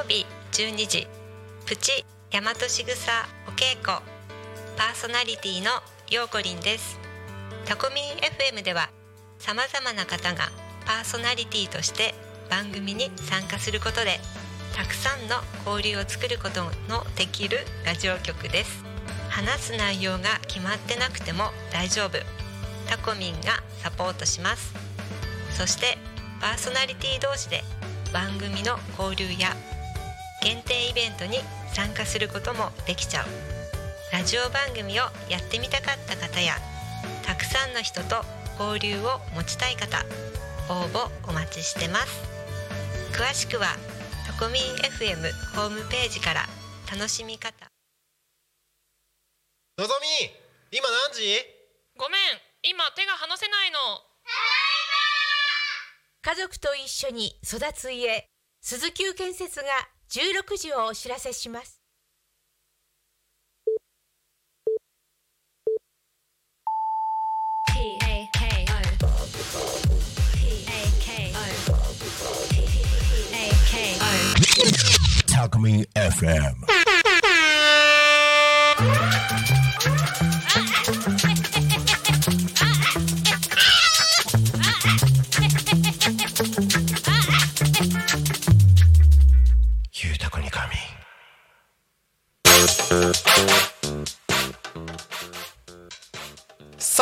曜日12時プチ大和しぐさお稽古。パーソナリティのようこりんです。タコミン FM ではさまざまな方がパーソナリティとして番組に参加することでたくさんの交流を作ることのできるラジオ局です。話す内容が決まってなくても大丈夫。タコミンがサポートします。そしてパーソナリティ同士で番組の交流や限定イベントに参加することもできちゃう。ラジオ番組をやってみたかった方やたくさんの人と交流を持ちたい方応募お待ちしてます。詳しくはタコミン FM ホームページから楽しみ方。のぞみ今何時？ごめん今手が離せないの。家族と一緒に育つ家鈴木建設が16時をお知らせします Talk Me FM.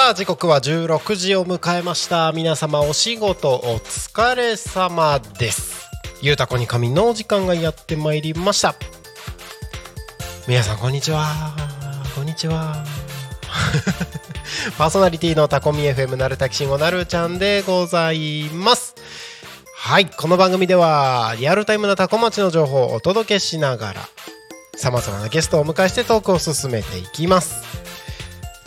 さあ時刻は16時を迎えました。皆様お仕事お疲れ様です。ゆうたこに神のお時間がやってまいりました。皆さんこんにちは。こんにちは。パーソナリティのタコミ FM なるたきしんごなるちゃんでございます。はいこの番組ではリアルタイムなタコ町の情報をお届けしながらさまざまなゲストをお迎えしてトークを進めていきます。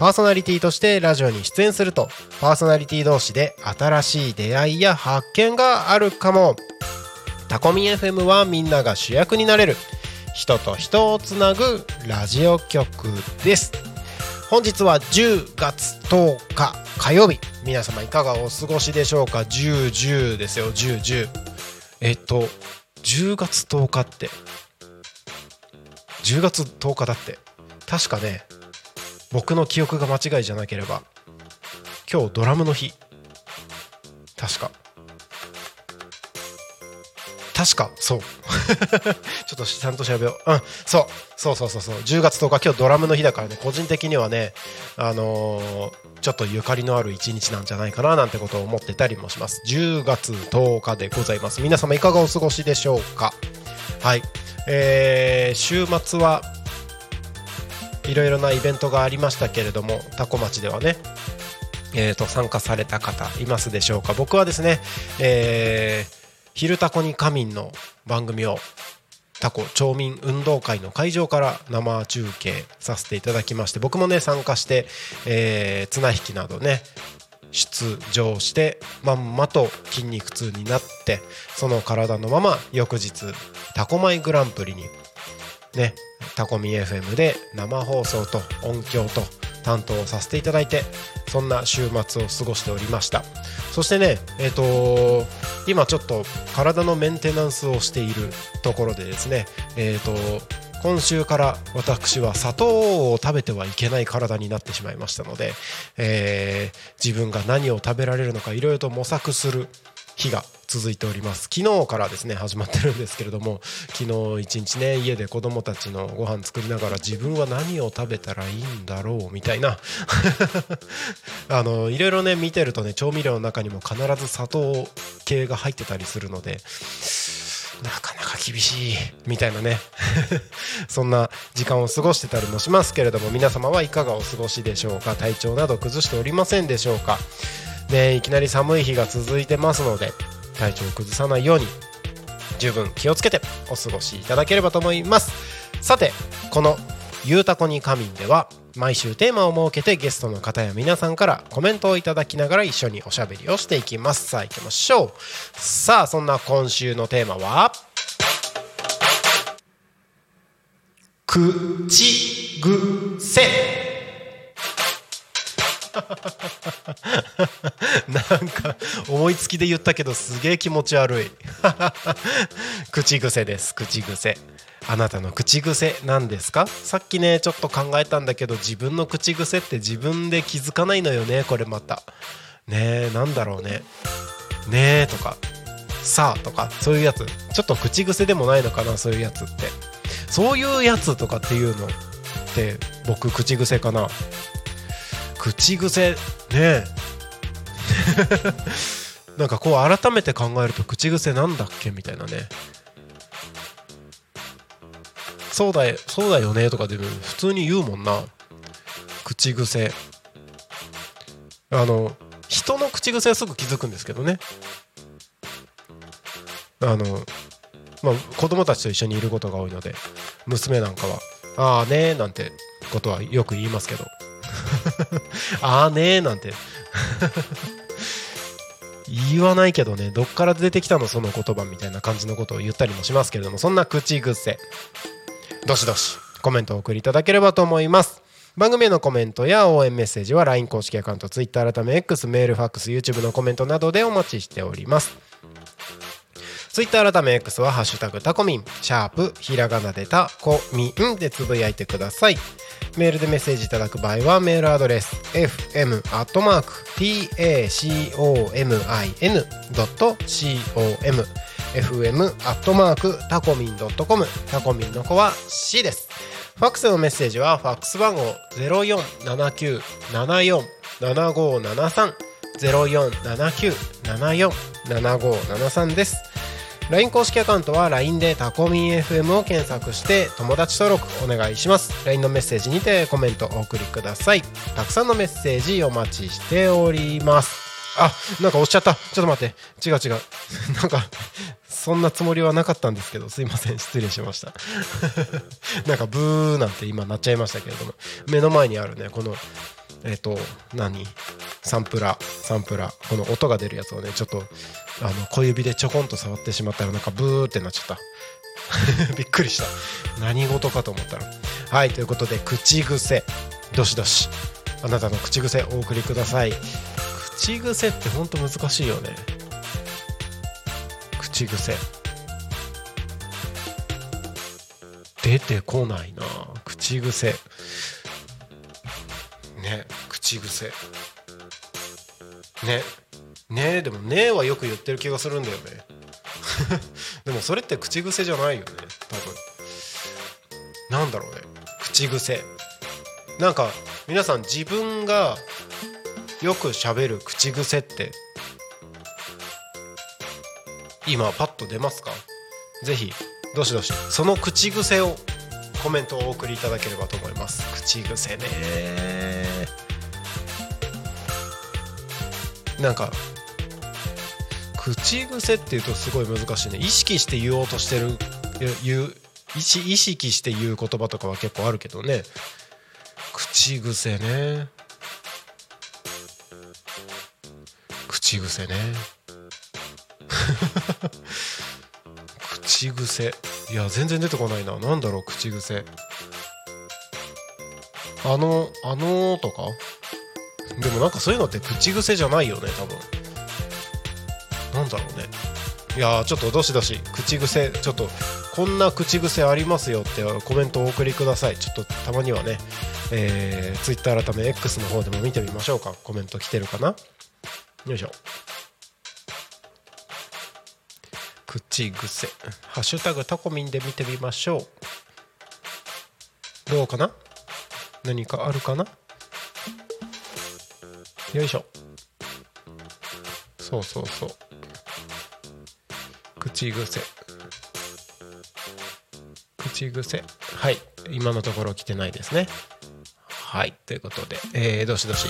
パーソナリティとしてラジオに出演するとパーソナリティ同士で新しい出会いや発見があるかも。タコミ FM はみんなが主役になれる。人と人をつなぐラジオ局です。本日は10月10日火曜日。皆様いかがお過ごしでしょうか？1010ですよ。1010えっと10月10日って。10月10日だって。確かね僕の記憶が間違いじゃなければ今日ドラムの日。確か。確か。そう。ちょっとちゃんと調べよう。うん。そう。そうそうそうそう。10月10日今日ドラムの日だからね。個人的にはねあのーちょっとゆかりのある一日なんじゃないかななんてことを思ってたりもします。10月10日でございます。皆様いかがお過ごしでしょうか？はい。えー、週末はいろいろなイベントがありましたけれども多古町ではねえー、と参加された方いますでしょうか。僕はですね、えー「昼タコに仮眠」の番組をタコ町民運動会の会場から生中継させていただきまして僕もね参加して、えー綱引きなどね出場してまんまと筋肉痛になってその体のまま翌日タコマイグランプリにねタコミ FM で生放送と音響と担当させていただいてそんな週末を過ごしておりました。そしてねえっ、と今ちょっと体のメンテナンスをしているところでですねえっ、と今週から私は砂糖を食べてはいけない体になってしまいましたので、えー自分が何を食べられるのかいろいろと模索する日が続いております。昨日からですね始まってるんですけれども昨日一日ね家で子供たちのご飯作りながら自分は何を食べたらいいんだろうみたいな。あのいろいろね見てるとね調味料の中にも必ず砂糖系が入ってたりするのでなかなか厳しいみたいなね。そんな時間を過ごしてたりもしますけれども皆様はいかがお過ごしでしょうか？体調など崩しておりませんでしょうか？ねいきなり寒い日が続いてますので体調を崩さないように十分気をつけてお過ごしいただければと思います。さてこのゆうたこに仮眠では毎週テーマを設けてゲストの方や皆さんからコメントをいただきながら一緒におしゃべりをしていきます。さあ行きましょう。さあそんな今週のテーマは口癖 なんか思いつきで言ったけどすげえ気持ち悪い。口癖です。口癖。あなたの口癖なんですか？さっきねちょっと考えたんだけど自分の口癖って自分で気づかないのよねこれまた。ねえなんだろうね。ねえとか。さあとか。そういうやつ。ちょっと口癖でもないのかなそういうやつって。そういうやつとかっていうのって僕口癖かな。口癖。ね なんかこう改めて考えると口癖なんだっけ？みたいなね。そうだよそうだよねとかでも普通に言うもんな。口癖。あの人の口癖はすぐ気づくんですけどね。あのまあ子供たちと一緒にいることが多いので娘なんかは「ああね」なんてことはよく言いますけど。あーねーなんて。言わないけどねどっから出てきたのその言葉みたいな感じのことを言ったりもしますけれどもそんな口癖。どしどしコメントをお送りいただければと思います。番組へのコメントや応援メッセージは LINE 公式アカウント Twitter 改め X メールファックス YouTube のコメントなどでお待ちしております。ツイッター改め X は「ハッシュタグタコミン」シャープひらがなでタコミンでつぶやいてください。メールでメッセージいただく場合はメールアドレス fm.tacomin.com fm アットマークタコミン .com タコミンの子は C です。ファックスのメッセージはファックス番号0479747573 0479747573です。LINE 公式アカウントは LINE でタコミン FM を検索して友達登録お願いします。LINE のメッセージにてコメントお送りください。たくさんのメッセージお待ちしております。あなんか押しちゃった。ちょっと待って。違う違う。なんかそんなつもりはなかったんですけど。すいません。失礼しました。なんかブーなんて今なっちゃいましたけれども。目の前にあるねこのえっ、と何？サンプラサンプラこの音が出るやつをねちょっとあの小指でちょこんと触ってしまったらなんかブーってなっちゃった。びっくりした。何事かと思ったら。はいということで口癖。どしどし。あなたの口癖お送りください。口癖ってほんと難しいよね。口癖。出てこないな。口癖。ね口癖。ね。ねでもねはよく言ってる気がするんだよね。でもそれって口癖じゃないよね。多分。なんだろうね。口癖。なんか皆さん自分がよく喋る口癖って今パッと出ますか？ぜひどしどし。その口癖をコメントをお送りいただければと思います。口癖ね。なんか口癖っていうとすごい難しいね。意識して言おうとしてる言う意識して言う言葉とかは結構あるけどね。口癖ね。口癖ね。口癖。いや全然出てこないな。何だろう口癖。あのあのーとか？でもなんかそういうのって口癖じゃないよね多分。なんだろうね。いやちょっとどしどし口癖ちょっとこんな口癖ありますよってコメントをお送りください。ちょっとたまにはねえー、Twitter 改め X の方でも見てみましょうか。コメント来てるかな？よいしょ。口癖。ハッシュタグタコミンで見てみましょう。どうかな？何かあるかな？よいしょ。そうそうそう。口癖。口癖。はい。今のところ来てないですね。はい。ということで、えー、どしどし、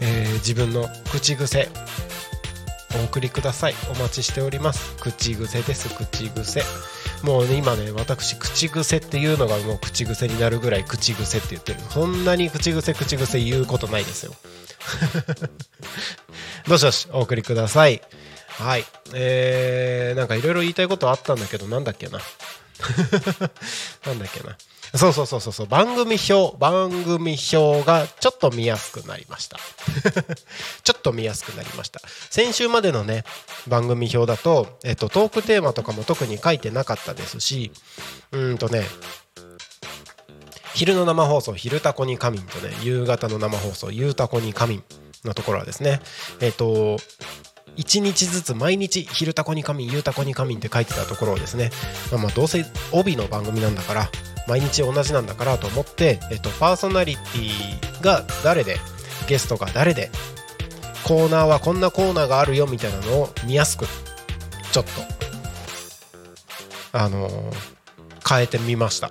えー、自分の口癖。お送りください。お待ちしております。口癖です。口癖。もうね今ね私口癖っていうのがもう口癖になるぐらい口癖って言ってる。そんなに口癖口癖言うことないですよ。どしどしお送りください。はい。えー、なんかいろいろ言いたいことあったんだけどなんだっけな。なんだっけな。そうそうそうそう。番組表番組表がちょっと見やすくなりました。ちょっと見やすくなりました。先週までのね番組表だと、えっと、トークテーマとかも特に書いてなかったですしうーんとね昼の生放送「昼タコに仮眠」とね夕方の生放送「夕タコに仮眠」のところはですねえっと1日ずつ毎日「昼タコに仮眠」「夕タコに仮眠」って書いてたところをですね、まあ、まあどうせ帯の番組なんだから毎日同じなんだからと思って、えっと、パーソナリティが誰でゲストが誰でコーナーはこんなコーナーがあるよみたいなのを見やすくちょっとあのー変えてみました。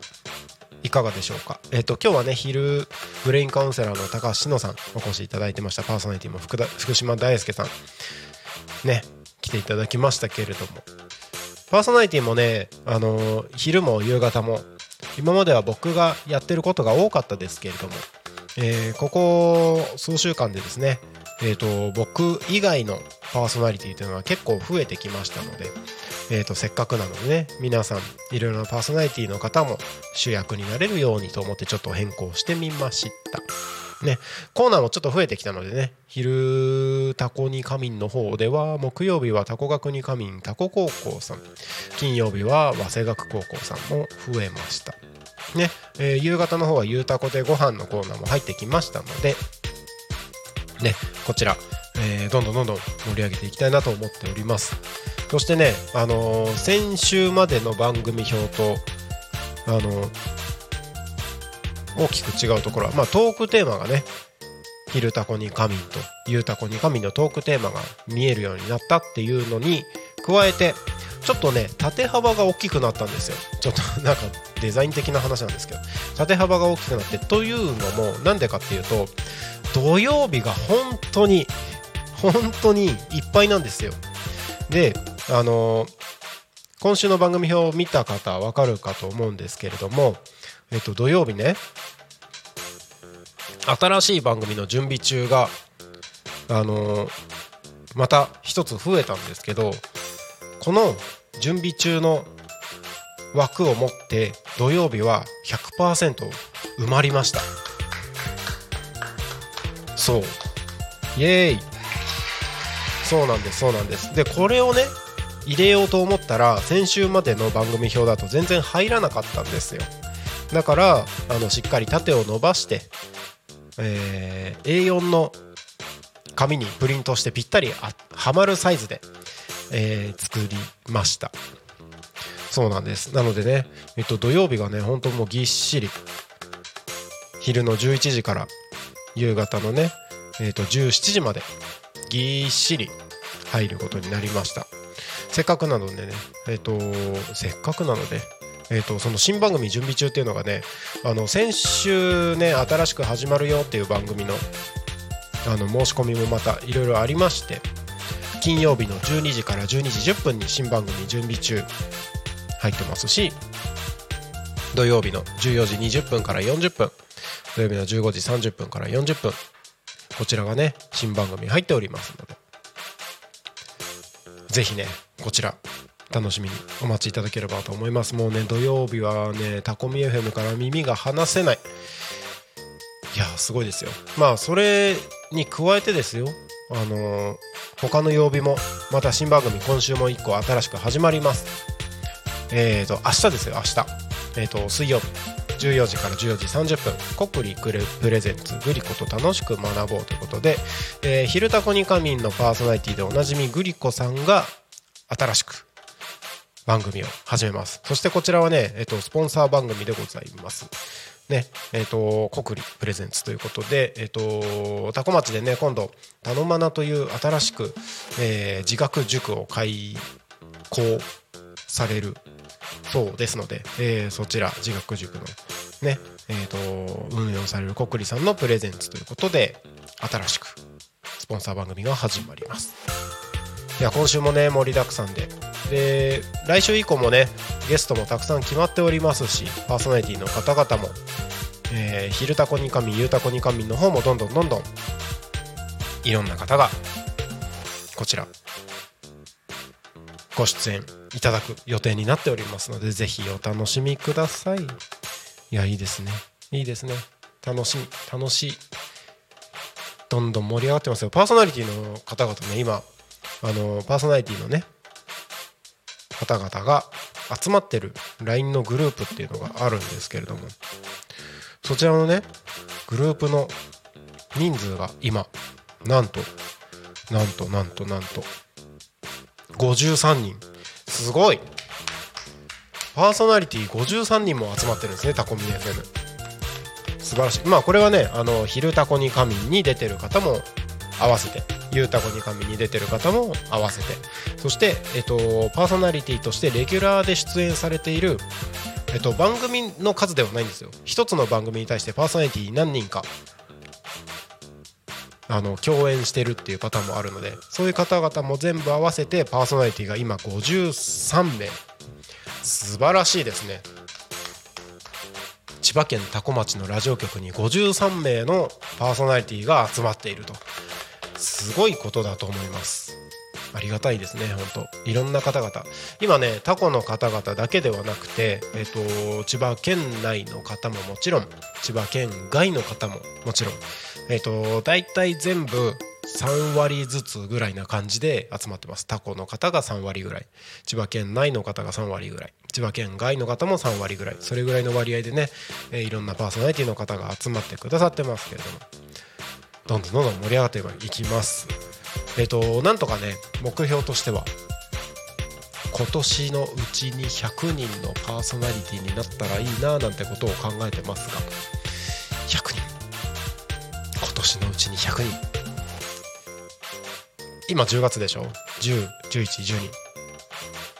いかがでしょうか？えっ、と今日はね昼ブレインカウンセラーの高橋志乃さんお越しいただいてました。パーソナリティも福福島大輔さん。ね来ていただきましたけれども。パーソナリティもねあのー昼も夕方も今までは僕がやってることが多かったですけれども、えーここ数週間でですね、えー、と僕以外のパーソナリティというのは結構増えてきましたので、えー、とせっかくなのでね皆さんいろいろなパーソナリティの方も主役になれるようにと思ってちょっと変更してみました。ね、コーナーもちょっと増えてきたのでね昼タコに仮眠の方では木曜日はタコ学に仮眠タコ高校さん金曜日は早稲学高校さんも増えましたね、えー夕方の方はゆうたこでご飯のコーナーも入ってきましたのでねこちら、えーどんどんどんどん盛り上げていきたいなと思っておりますそしてね、あのー先週までの番組表とあのー大きく違うところは、まあ、トークテーマがね「昼タコに仮眠」と「ゆうたこに仮眠」のトークテーマが見えるようになったっていうのに加えてちょっとね縦幅が大きくなったんですよ。ちょっと なんかデザイン的な話なんですけど縦幅が大きくなってというのもなんでかっていうと土曜日が本当に本当にいっぱいなんですよ。であの今週の番組表を見た方はわかるかと思うんですけれども、えっと、土曜日ね新しい番組の準備中があのまた一つ増えたんですけどこの準備中の枠を持って土曜日は100%埋まりました。そう。イエーイ。そうなんですそうなんです。でこれをね入れようと思ったら先週までの番組表だと全然入らなかったんですよ。だからあのしっかり縦を伸ばして、えー A4 の紙にプリントしてぴったりあはまるサイズで、えー作りました。そうなんです。なのでね、えっと、土曜日がね本当もうぎっしり。昼の11時から夕方のね、えっと17時までぎっしり入ることになりました。せっかくなのでねえっ、とせっかくなのでえー、とその新番組準備中っていうのがねあの先週ね新しく始まるよっていう番組のあの申し込みもまたいろいろありまして金曜日の12時から12時10分に新番組準備中入ってますし土曜日の14時20分から40分土曜日の15時30分から40分こちらがね新番組入っておりますのでぜひねこちら楽しみにお待ちいただければと思います。もうね土曜日はねタコミ FM から耳が離せない。いやすごいですよ。まあそれに加えてですよ。あのー他の曜日もまた新番組今週も1個新しく始まります。えーと明日ですよ明日。えーと水曜日。14時から14時30分コクリクレプレゼンツグリコと楽しく学ぼうということで、えー、昼タコニカミンのパーソナリティでおなじみグリコさんが新しく番組を始めます。そしてこちらはね、えっと、スポンサー番組でございます。ねえっとコクリプレゼンツということでえっとタコ町でね今度「たのまな」という新しく、えー自学塾を開講されるそうですので、えーそちら自学塾のねえっと運営をされるコクリさんのプレゼンツということで新しくスポンサー番組が始まります。いや今週もね盛りだくさんで。で来週以降もねゲストもたくさん決まっておりますしパーソナリティの方々も、え、昼タコにかみゆうたこにかみの方もどんどんどんどんいろんな方がこちらご出演いただく予定になっておりますのでぜひお楽しみください。いやいいですね。いいですね。楽しみ楽しい。どんどん盛り上がってますよ。パーソナリティの方々ね今あのパーソナリティのね方々が集まってる LINE のグループっていうのがあるんですけれどもそちらのねグループの人数が今なんとなんとなんとなんと53人。すごい。パーソナリティ53人も集まってるんですねタコミ FM 素晴らしい。まあこれはねあの「昼タコに神」に出てる方も合わせて「ゆうたこに神」に出てる方も合わせて。そして、えっと、パーソナリティとしてレギュラーで出演されている、えっと、番組の数ではないんですよ。一つの番組に対してパーソナリティ何人かあの共演してるっていうパターンもあるのでそういう方々も全部合わせてパーソナリティが今53名。素晴らしいですね。千葉県多古町のラジオ局に53名のパーソナリティが集まっていると。すごいことだと思います。ありがたいですね本当。いろんな方々。今ねタコの方々だけではなくて、えーと、千葉県内の方ももちろん千葉県外の方ももちろんえっ、ー、と大体全部3割ずつぐらいな感じで集まってます。タコの方が3割ぐらい。千葉県内の方が3割ぐらい。千葉県外の方も3割ぐらい。それぐらいの割合でね、えー、いろんなパーソナリティの方が集まってくださってますけれども。どんどんどんどん盛り上がっていきます。えっ、ー、となんとかね目標としては今年のうちに100人のパーソナリティになったらいいななんてことを考えてますが100人。年のうちに100人。今10月でしょ？101112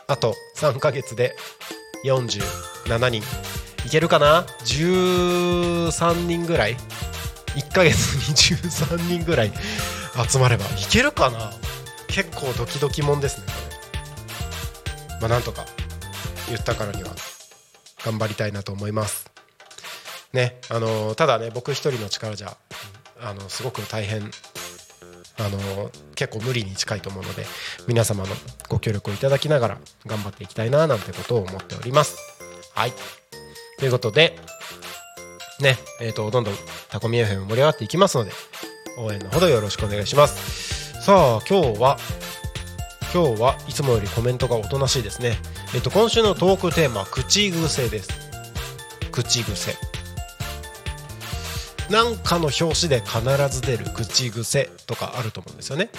あと3ヶ月で47人。いけるかな？13人ぐらい。1ヶ月に13人ぐらい集まればいけるかな？結構ドキドキもんですね。これまあなんとか言ったからには頑張りたいなと思います。ねあのただね僕一人の力じゃあのすごく大変あの結構無理に近いと思うので皆様のご協力をいただきながら頑張っていきたいななんてことを思っております。はい。ということでねえーと、どんどんタコミ FM 盛り上がっていきますので応援のほどよろしくお願いします。さあ今日は今日はいつもよりコメントがおとなしいですね。えっ、と今週のトークテーマ口癖です。口癖。なんかの表紙で必ず出る口癖とかあると思うんですよね。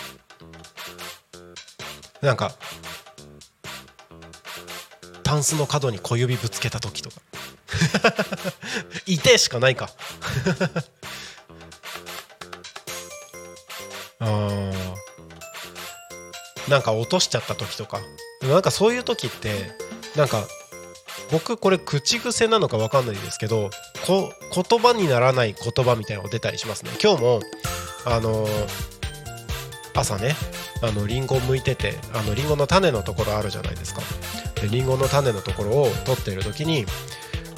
なんかタンスの角に小指ぶつけた時とか。いてしかないか。あなんか落としちゃった時とか。なんかそういう時ってなんか僕これ口癖なのか分かんないですけどこ言葉にならない言葉みたいなのが出たりしますね。今日もあのー、朝ねあのリンゴを剥いててあのリンゴの種のところあるじゃないですか。でリンゴの種のところを取っている時に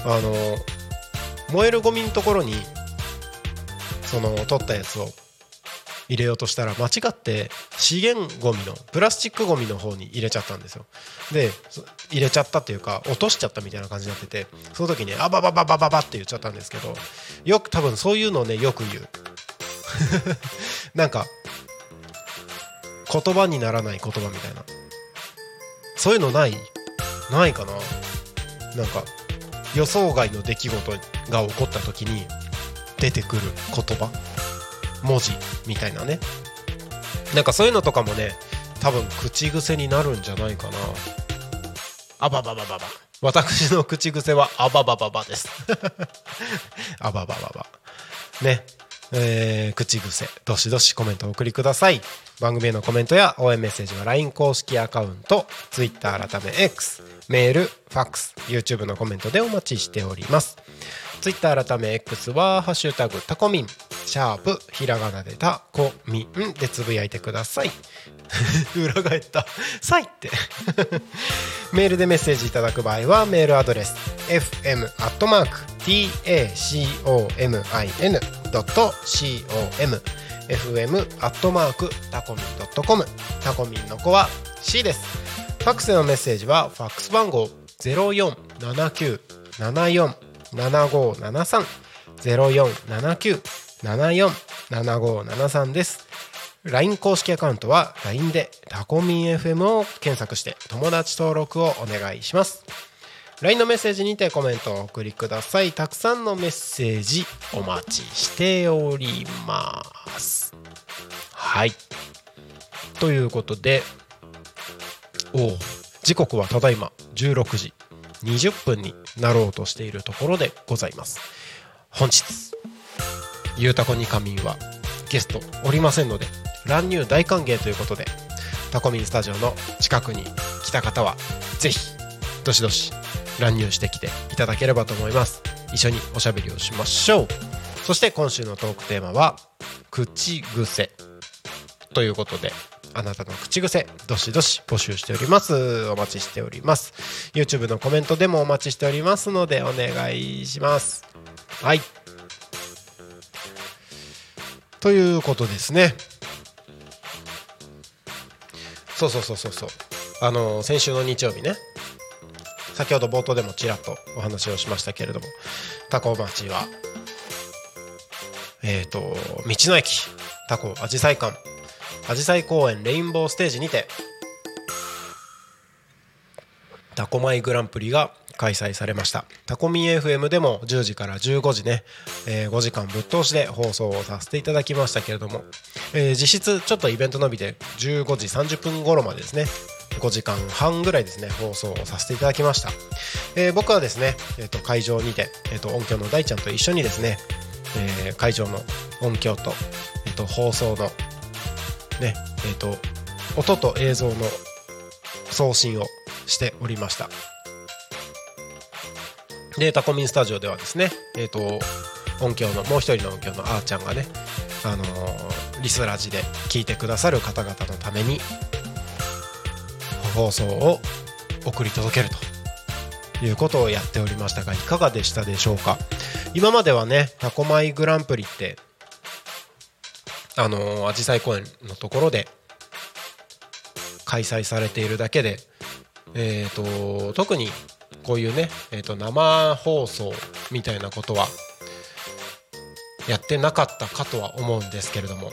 あの燃えるゴミのところにその取ったやつを入れようとしたら間違って資源ゴミのプラスチックゴミの方に入れちゃったんですよ。で入れちゃったっていうか落としちゃったみたいな感じになっててその時にあばばばばばばって言っちゃったんですけどよく多分そういうのをねよく言う。なんか言葉にならない言葉みたいな。そういうのないないかな。なんか予想外の出来事が起こった時に出てくる言葉。文字みたいなね。なんかそういうのとかもね多分口癖になるんじゃないかな。あばばばばば。私の口癖はあばばばばです。あばばばば。ね。えー、口癖。どしどしコメントお送りください。番組へのコメントや応援メッセージは LINE 公式アカウント Twitter 改め X メールファックス YouTube のコメントでお待ちしております Twitter 改め X は「ハッシュタグタコミン」シャープひらがなでたこみんでつぶやいてください。裏返った「さい」って。メールでメッセージいただく場合はメールアドレス fm.tacomin.com fm アットマークタコミンドットコム。タコミンの子は C です。ファックスのメッセージはファックス番号ゼロ四七九七四。七五七三ゼロ四七九七四七五七三です。LINE 公式アカウントは LINE でタコミン FM を検索して友達登録をお願いします。LINE のメッセージにてコメントをお送りください。たくさんのメッセージお待ちしております。はい。ということでおお時刻はただいま16時。20分になろうとしているところでございます。本日ゆうたこに仮眠はゲストおりませんので乱入大歓迎ということでタコミンスタジオの近くに来た方はぜひどしどし乱入してきていただければと思います。一緒におしゃべりをしましょう。そして今週のトークテーマは口癖ということであなたの口癖どしどし募集しております。お待ちしております。YouTube のコメントでもお待ちしておりますのでお願いします。はい。ということですね。そうそうそうそうそう。あの先週の日曜日ね。先ほど冒頭でもちらっとお話をしましたけれどもタコ町はえっ、ー、と道の駅タコアジサイ館アジサイ公園レインボーステージにて。タコマイグランプリが開催されました。タコミン FM でも10時から15時ね、えー、5時間ぶっ通しで放送をさせていただきましたけれども、えー、実質ちょっとイベント伸びて15時30分頃までですね5時間半ぐらいですね放送をさせていただきました、えー、僕はですね、えー、と会場にて、えー、と音響の大ちゃんと一緒にですね、え、会場の音響と,、えー、と放送のねえー、と音と映像の送信をしておりました。でタコミンスタジオではですねえっ、と音響のもう一人の音響のあーちゃんがねあのー、リスラジで聞いてくださる方々のために放送を送り届けるということをやっておりましたがいかがでしたでしょうか？今まではねタコマイグランプリってあのアジサイ公園のところで開催されているだけで、えーと、特にこういうね、えーと、生放送みたいなことはやってなかったかとは思うんですけれども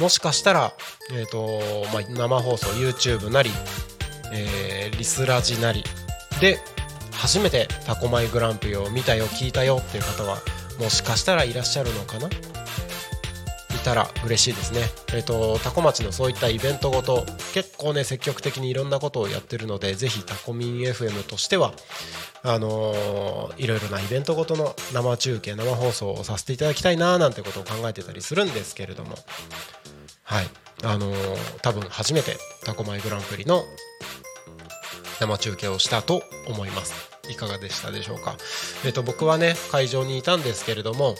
もしかしたら、えーとまあ、生放送 YouTube なり、えー、リスラジなりで初めてタコマイグランプリを見たよ聞いたよっていう方はもしかしたらいらっしゃるのかな？たら嬉しいですね。えっ、ー、とタコ町のそういったイベントごと結構ね積極的にいろんなことをやってるのでぜひタコミン FM としてはあのー、いろいろなイベントごとの生中継生放送をさせていただきたいななんてことを考えてたりするんですけれども。はい。あのー、多分初めてタコマイグランプリの生中継をしたと思います。いかがでしたでしょうか。えっ、と僕はね会場にいたんですけれども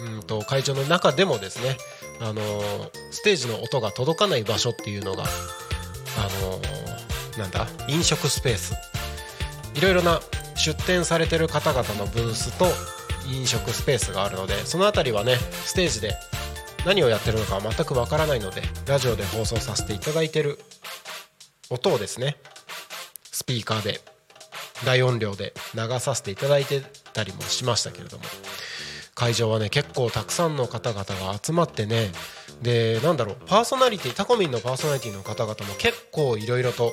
うんと会場の中でもですねあのステージの音が届かない場所っていうのがあのなんだ？飲食スペース。いろいろな出店されてる方々のブースと飲食スペースがあるのでその辺りはねステージで何をやってるのか全くわからないのでラジオで放送させていただいてる音をですねスピーカーで大音量で流させていただいてたりもしましたけれども。会場はね結構たくさんの方々が集まってね。でなんだろうパーソナリティタコミンのパーソナリティの方々も結構いろいろと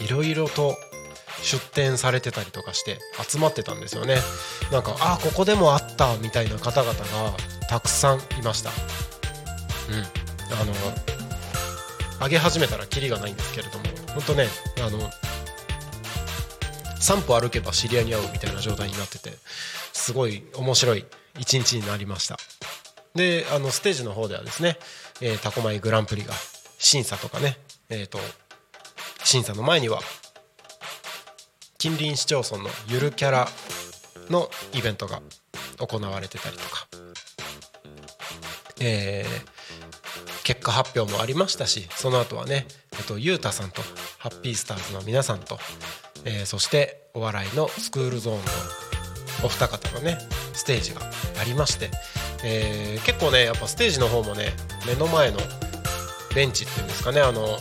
いろいろと出展されてたりとかして集まってたんですよね。なんかああここでもあったみたいな方々がたくさんいました。うん。あの上げ始めたらキリがないんですけれども本当ねあの3歩歩けば知り合いに会うみたいな状態になっててすごい面白い一日になりました。であのステージの方ではですね、えー、タコマイグランプリが審査とかね、えーと、審査の前には近隣市町村のゆるキャラのイベントが行われてたりとかえー結果発表もありましたしその後はね、えっと、ゆうたさんとハッピースターズの皆さんと、えーそしてお笑いのスクールゾーンのお二方のねステージがありまして、えー結構ねやっぱステージの方もね目の前のベンチっていうんですかねあの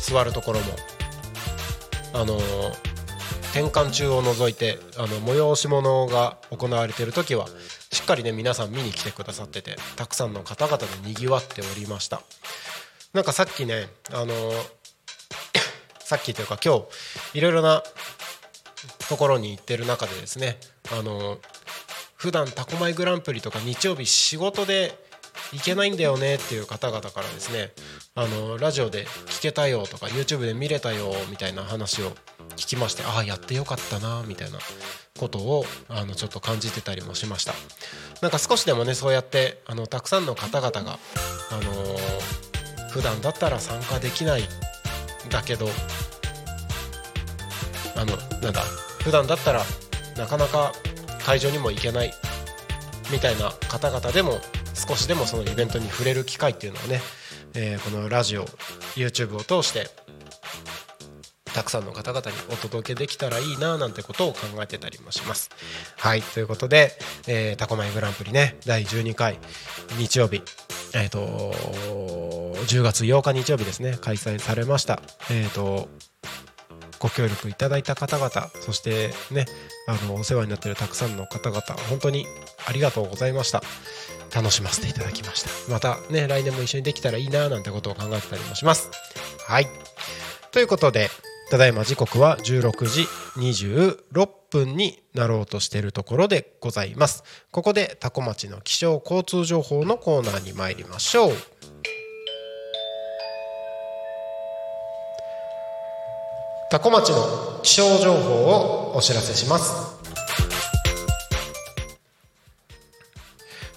座るところもあの転換中を除いてあの催し物が行われている時はしっかりね皆さん見に来てくださっててたくさんの方々でにぎわっておりました。なんかさっきねあの さっきというか今日いろいろなところに行ってる中でですねあの普段タコマイグランプリとか日曜日仕事で行けないんだよねっていう方々からですねあのラジオで聞けたよとか YouTube で見れたよみたいな話を聞きましてああやってよかったなみたいなことをあのちょっと感じてたりもしました。なんか少しでもねそうやってあのたくさんの方々があのー普段だったら参加できないんだけどあのなんだ普段だったらなかなか会場にも行けないみたいな方々でも少しでもそのイベントに触れる機会っていうのをね、えーこのラジオ YouTube を通してたくさんの方々にお届けできたらいいななんてことを考えてたりもします。はいということで、えータコマイグランプリね第12回日曜日えー、と10月8日日曜日ですね開催されました。えー、とご協力いただいた方々そしてねあのお世話になっているたくさんの方々本当にありがとうございました。楽しませていただきました。またね来年も一緒にできたらいいななんてことを考えてたりもします。はい。ということでただいま時刻は16時26分になろうとしているところでございます。ここでタコ町の気象交通情報のコーナーに参りましょう。タコ町の気象情報をお知らせします。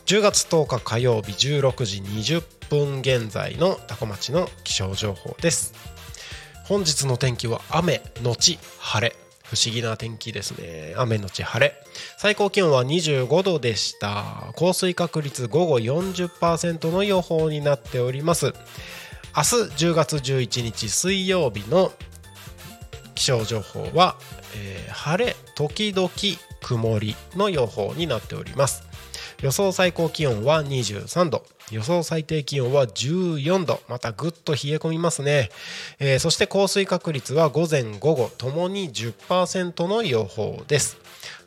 10月10日火曜日16時20分現在のタコ町の気象情報です。本日の天気は雨のち晴れ。不思議な天気ですね。雨のち晴れ。最高気温は25度でした。降水確率午後40%の予報になっております。明日10月11日水曜日の気象情報は、えー晴れ時々曇りの予報になっております。予想最高気温は23度。予想最低気温は14度。またぐっと冷え込みますね、えーそして降水確率は午前午後ともに10%の予報です。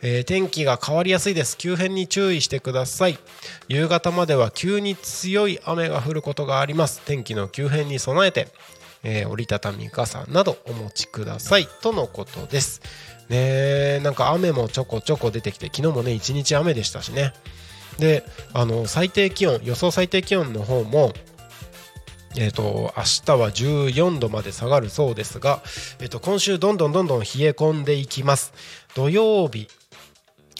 えー天気が変わりやすいです。急変に注意してください。夕方までは急に強い雨が降ることがあります。天気の急変に備えてえー折りたたみ傘などお持ちくださいとのことです。ねなんか雨もちょこちょこ出てきて昨日もね一日雨でしたしね。であの最低気温予想最低気温の方もえー、と明日は14度まで下がるそうですが、えー、と今週どんどんどんどん冷え込んでいきます土曜日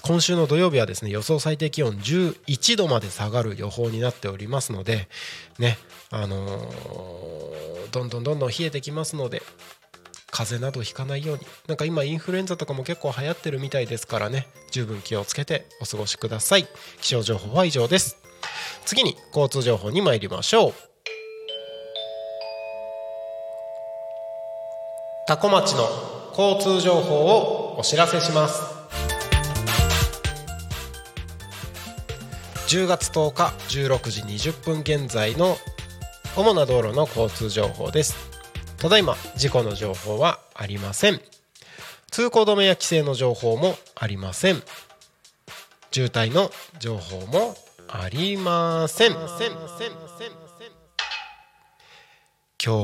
今週の土曜日はですね予想最低気温11度まで下がる予報になっておりますのでねあのーどんどんどんどん冷えてきますので風邪などひかないように。なんか今インフルエンザとかも結構流行ってるみたいですからね十分気をつけてお過ごしください。気象情報は以上です。次に交通情報に参りましょう。多古町の交通情報をお知らせします。10月10日16時20分現在の主な道路の交通情報です。ただいま事故の情報はありません。通行止めや規制の情報もありません。渋滞の情報もありません。今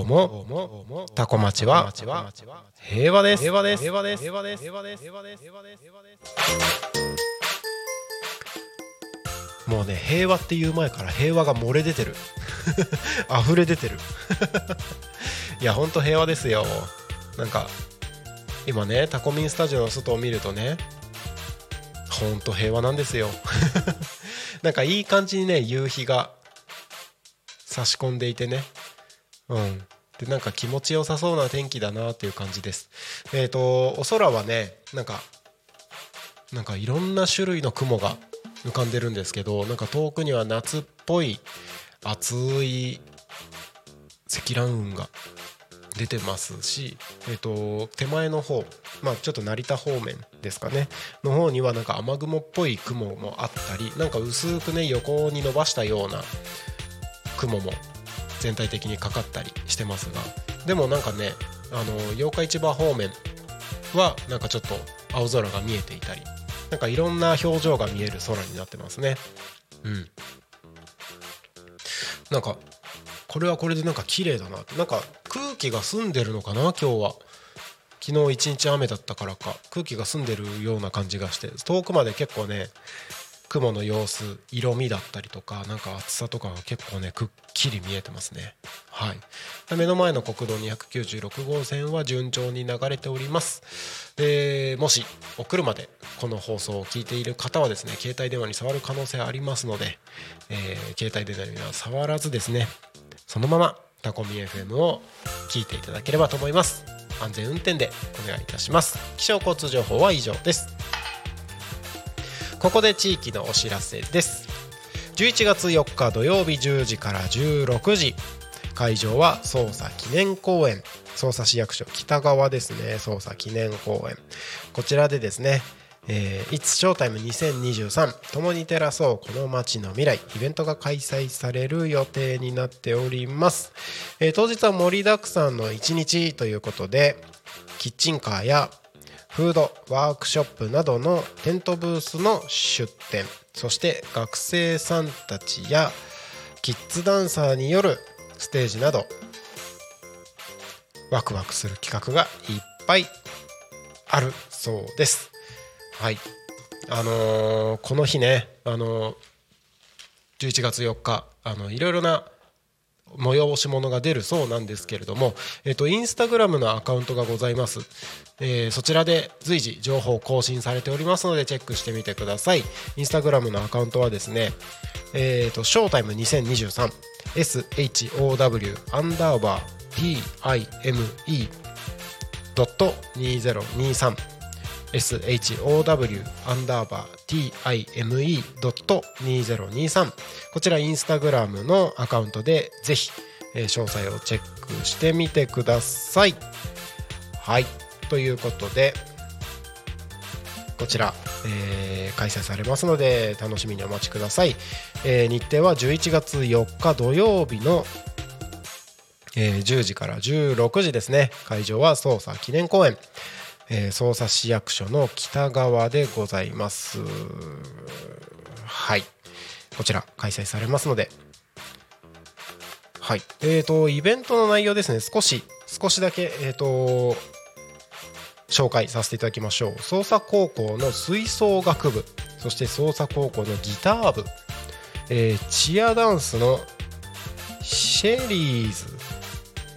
日もタコ町は平和です。平和です。平和です。平和です。平和です。平和です。もうね平和っていう前から平和が漏れ出てる。溢れ出てる。いやほんと平和ですよ。なんか今ねタコミンスタジオの外を見るとねほんと平和なんですよ。なんかいい感じにね夕日が差し込んでいてね。うん。でなんか気持ちよさそうな天気だなっていう感じです。えっ、とお空はねなんかなんかいろんな種類の雲が浮かんでるんですけどなんか遠くには夏っぽい熱い積乱雲が出てますし、えー、と手前の方、まあ、ちょっと成田方面ですかね。の方にはなんか雨雲っぽい雲もあったりなんか薄くね横に伸ばしたような雲も全体的にかかったりしてますが。でもなんかねあの八日市場方面はなんかちょっと青空が見えていたりなんかいろんな表情が見える空になってますね。うん。なんかこれはこれでなんか綺麗だなって。なんか空気が澄んでるのかな？今日は。昨日一日雨だったからか。空気が澄んでるような感じがして。遠くまで結構ね雲の様子色味だったりとかなんか厚さとかが結構ねくっきり見えてますね。はい。目の前の国道296号線は順調に流れております。でもしお車でこの放送を聞いている方はですね携帯電話に触る可能性ありますので、えー、携帯電話には触らずですねそのままタコミ FM を聞いていただければと思います。安全運転でお願いいたします。気象交通情報は以上です。ここで地域のお知らせです。11月4日土曜日10時から16時。会場は捜査記念公園。捜査市役所北側ですね。捜査記念公園。こちらでですねえー、It's Showtime 2023共に照らそうこの街の未来。イベントが開催される予定になっております、えー、当日は盛りだくさんの一日ということでキッチンカーやフードワークショップなどのテントブースの出店そして学生さんたちやキッズダンサーによるステージなどワクワクする企画がいっぱいあるそうです。はい。あのー、この日ね、あのー、11月4日あのいろいろな催し物が出るそうなんですけれども、えっと、インスタグラムのアカウントがございます、えー、そちらで随時情報更新されておりますのでチェックしてみてください。インスタグラムのアカウントはですねえっ、ー、とショータイム2023 SHOW アンダーバー TIME.2023 SHOW アンダーバー TIME.2023 こちらインスタグラムのアカウントでぜひ、詳細をチェックしてみてください。はい。ということでこちら、えー、開催されますので楽しみにお待ちください、えー、日程は11月4日土曜日のえー、10時から16時ですね。会場は捜査記念公園。えー、匝瑳市役所の北側でございます。はい。こちら開催されますので。はい。えーとイベントの内容ですね。少し少しだけえっ、ー、と紹介させていただきましょう。捜査高校の吹奏楽部。そして捜査高校のギター部、えー、チアダンスのシェリーズ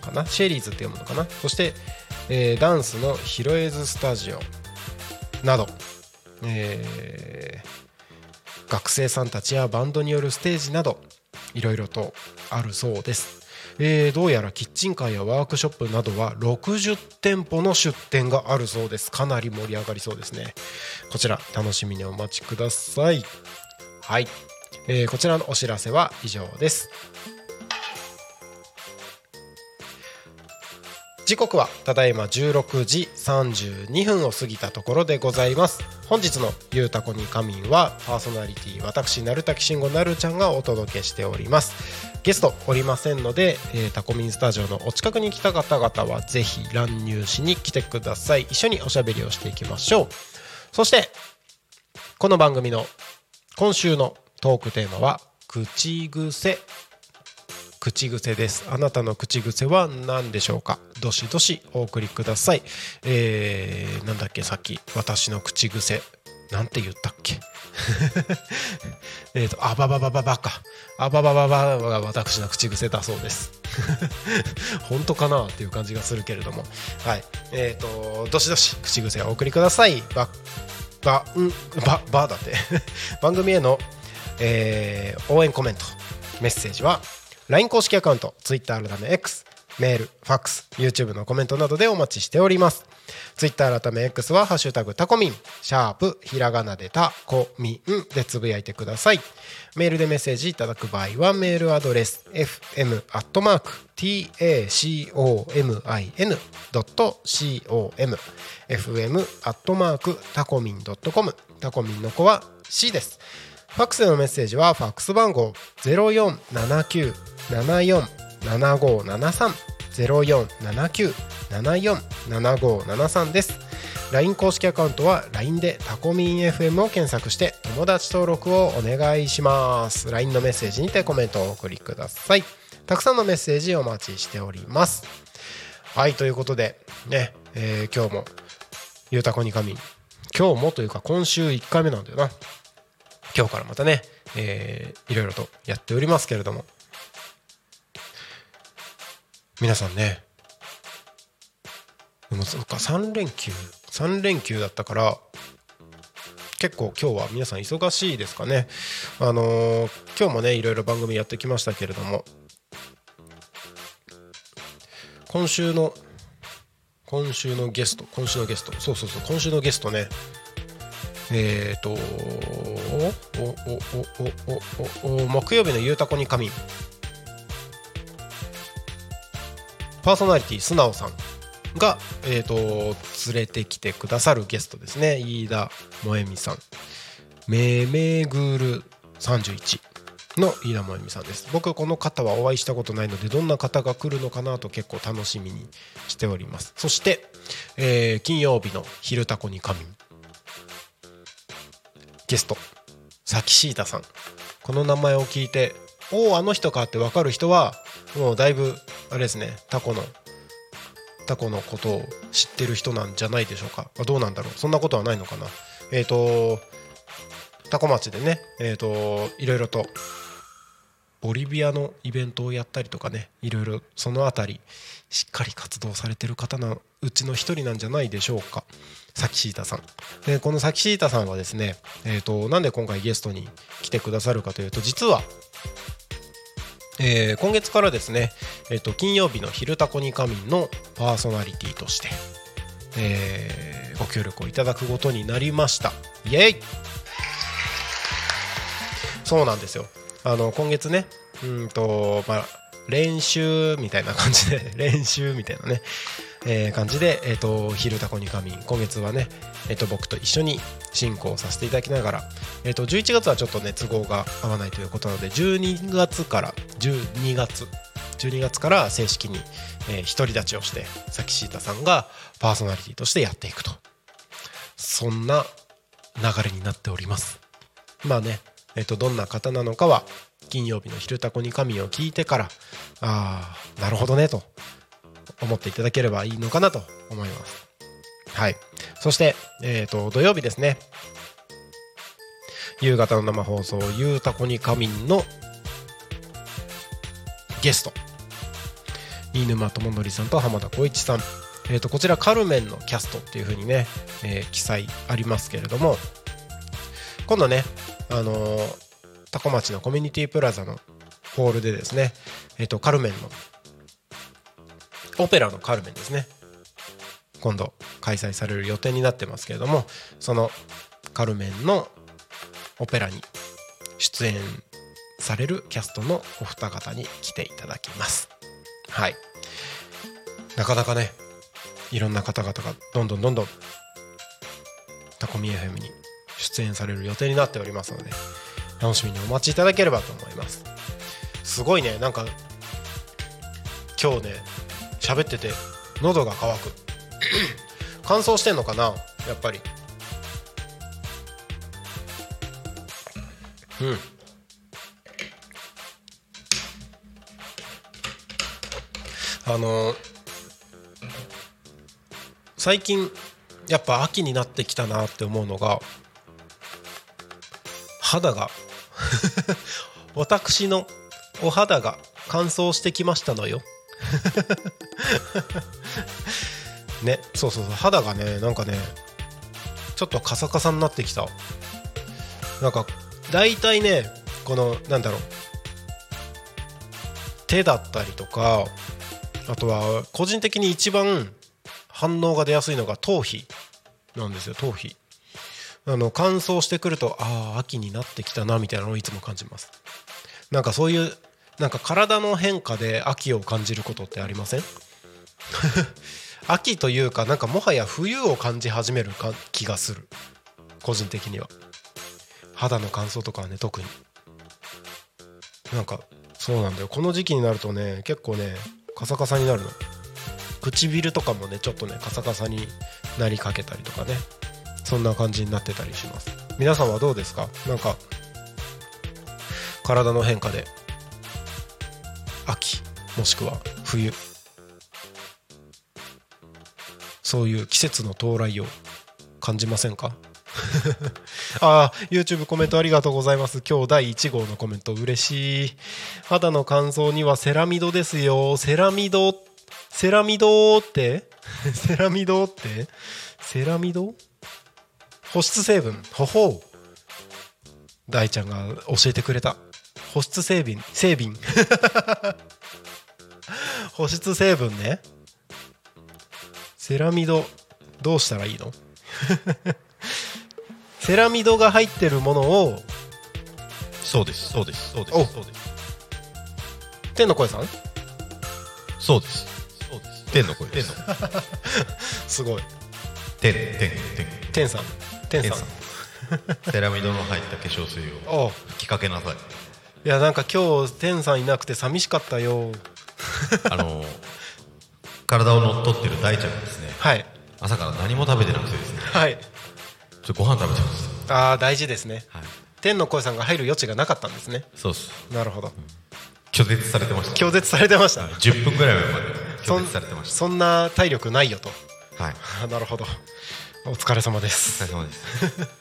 かな？シェリーズっていうものかな？そしてえー、ダンスのヒロエズスタジオなど、えー、学生さんたちやバンドによるステージなどいろいろとあるそうです、えー、どうやらキッチンカーやワークショップなどは60店舗の出店があるそうです。かなり盛り上がりそうですね。こちら楽しみにお待ちください。はい、えー、こちらのお知らせは以上です。時刻はただいま16時32分を過ぎたところでございます。本日の「ゆうたこに仮眠」はパーソナリティ私鳴滝慎吾なるちゃんがお届けしております。ゲストおりませんので、えー、タコミンスタジオのお近くに来た方々はぜひ乱入しに来てください。一緒におしゃべりをしていきましょう。そしてこの番組の今週のトークテーマは口癖。口癖ですあなたの口癖は何でしょうか？どしどしお送りくださいえー、なんだっけ？さっき私の口癖なんて言ったっけ？えっと、あばばばばばか。あばばばばが私の口癖だそうです。本当かなっていう感じがするけれども。はい。えっ、ー、と、どしどし口癖をお送りください。ば、ば、ん、ば、ばだって。番組への、えー、応援コメント、メッセージは、LINE 公式アカウント Twitter 改め X メールファックス YouTube のコメントなどでお待ちしております。ツイッター改め X は「ハッシュタグタコミン」シャープひらがなでタコミンでつぶやいてください。メールでメッセージいただく場合はメールアドレス fm アットマーク tacomin.com fm アットマークタコミン .com タコミンの子は C です。ファックスのメッセージはファックス番号0479 0479747573です。LINE 公式アカウントは LINE でタコミン FM を検索して友達登録をお願いします。LINE のメッセージにてコメントをお送りください。たくさんのメッセージお待ちしております。はいということでね、えー今日もゆうたこにかみ。今日もというか今週1回目なんだよな。今日からまたね、えーいろいろとやっておりますけれども。皆さんね。でもそっか3連休。3連休だったから結構今日は皆さん忙しいですかね。あのー今日もねいろいろ番組やってきましたけれども。今週の今週のゲスト今週のゲスト。そうそうそう今週のゲストね。えっ、ー、とおおおおおお木曜日のゆうたこに仮眠パーソナリティ素直さんが、えー、と連れてきてくださるゲストですね。飯田萌実さん。めめぐる31の飯田萌実さんです。僕この方はお会いしたことないのでどんな方が来るのかなと結構楽しみにしております。そして、えー金曜日の「昼タコに仮眠」ゲストさきしーたさん。この名前を聞いておおあの人かって分かる人はもうだいぶあれですねタコのタコのことを知ってる人なんじゃないでしょうか。あどうなんだろう。そんなことはないのかな。えっ、とタコ町でねえっ、といろいろとボリビアのイベントをやったりとかねいろいろそのあたりしっかり活動されてる方のうちの一人なんじゃないでしょうか。サキシータさん。でこのサキシータさんはですね、えー、となんで今回ゲストに来てくださるかというと実は、えー今月からですね、えー、と金曜日の「昼タコに仮眠」のパーソナリティとして、えーご協力をいただくことになりました。イエイ!そうなんですよ。あの今月ねうんとまあ練習みたいな感じで 練習みたいなね、えー感じで、えー、と昼タコに仮眠。今月はね、えー、と僕と一緒に進行させていただきながら、えー、と11月はちょっとね都合が合わないということなので12月から12月12月から正式に、えー独り立ちをしてさきしーたさんがパーソナリティとしてやっていくと。そんな流れになっております。まあね、えっとどんな方なのかは金曜日の「昼タコに神」を聞いてからああなるほどねと。思っていただければいいのかなと思います。はい。そして、えっと土曜日ですね。夕方の生放送「ゆうたこに神」のゲスト。飯沼智則さんと浜田浩一さん、えー、とこちらカルメンのキャストっていう風にね、えー記載ありますけれども。今度ねあのー多古町のコミュニティプラザのホールでですね、えー、とカルメンのオペラのカルメンですね。今度開催される予定になってますけれどもそのカルメンのオペラに出演されるキャストのお二方に来ていただきます。はい。なかなかねいろんな方々がどんどんどんどんタコミ FM に出演される予定になっておりますので楽しみにお待ちいただければと思います。すごいねなんか今日ね喋ってて喉が渇く。乾燥してんのかな？やっぱり。うん。あの最近やっぱ秋になってきたなって思うのが肌が。私のお肌が乾燥してきましたのよ。ねそうそうそう肌がねなんかねちょっとカサカサになってきた。なんか大体ねこのなんだろう。手だったりとかあとは個人的に一番反応が出やすいのが頭皮なんですよ頭皮。あの乾燥してくるとああ秋になってきたなみたいなのをいつも感じます。なんかそういうなんか体の変化で秋を感じることってありません？秋というかなんかもはや冬を感じ始めるか気がする。個人的には。肌の乾燥とかはね特に。なんかそうなんだよ。この時期になるとね結構ねカサカサになるの。唇とかもねちょっとねカサカサになりかけたりとかね。そんな感じになってたりします。皆さんはどうですか？なんか体の変化で秋もしくは冬。そういう季節の到来を感じませんか？あー YouTube コメントありがとうございます。今日第1号のコメント嬉しい。肌の乾燥にはセラミドですよ。セラミドセラミドって？セラミドって？セラミド？保湿成分。ほほう。大ちゃんが教えてくれた。保湿成分成分。保湿成分ね。セラミドどうしたらいいの？セラミドが入ってるものをそうですそうですそうですお。そうです。天の声さん？そうですそうです。天の声です。すごい。天天天。天さん。天さん。天さん。セラミドの入った化粧水を吹きかけなさい。いやなんか今日天さんいなくて寂しかったよ。あの 体を乗っ取ってる大ちゃんがですねはい。朝から何も食べてなくてですねはい。ちょっとご飯食べてます。ああ大事ですね。はい。天の声さんが入る余地がなかったんですね。そうです。なるほど。拒絶されてました。拒絶されてました。10分ぐらい前まで拒絶されてましそんな体力ないよと。たはい。あ なるほど。お疲れ様でお疲すれ様です。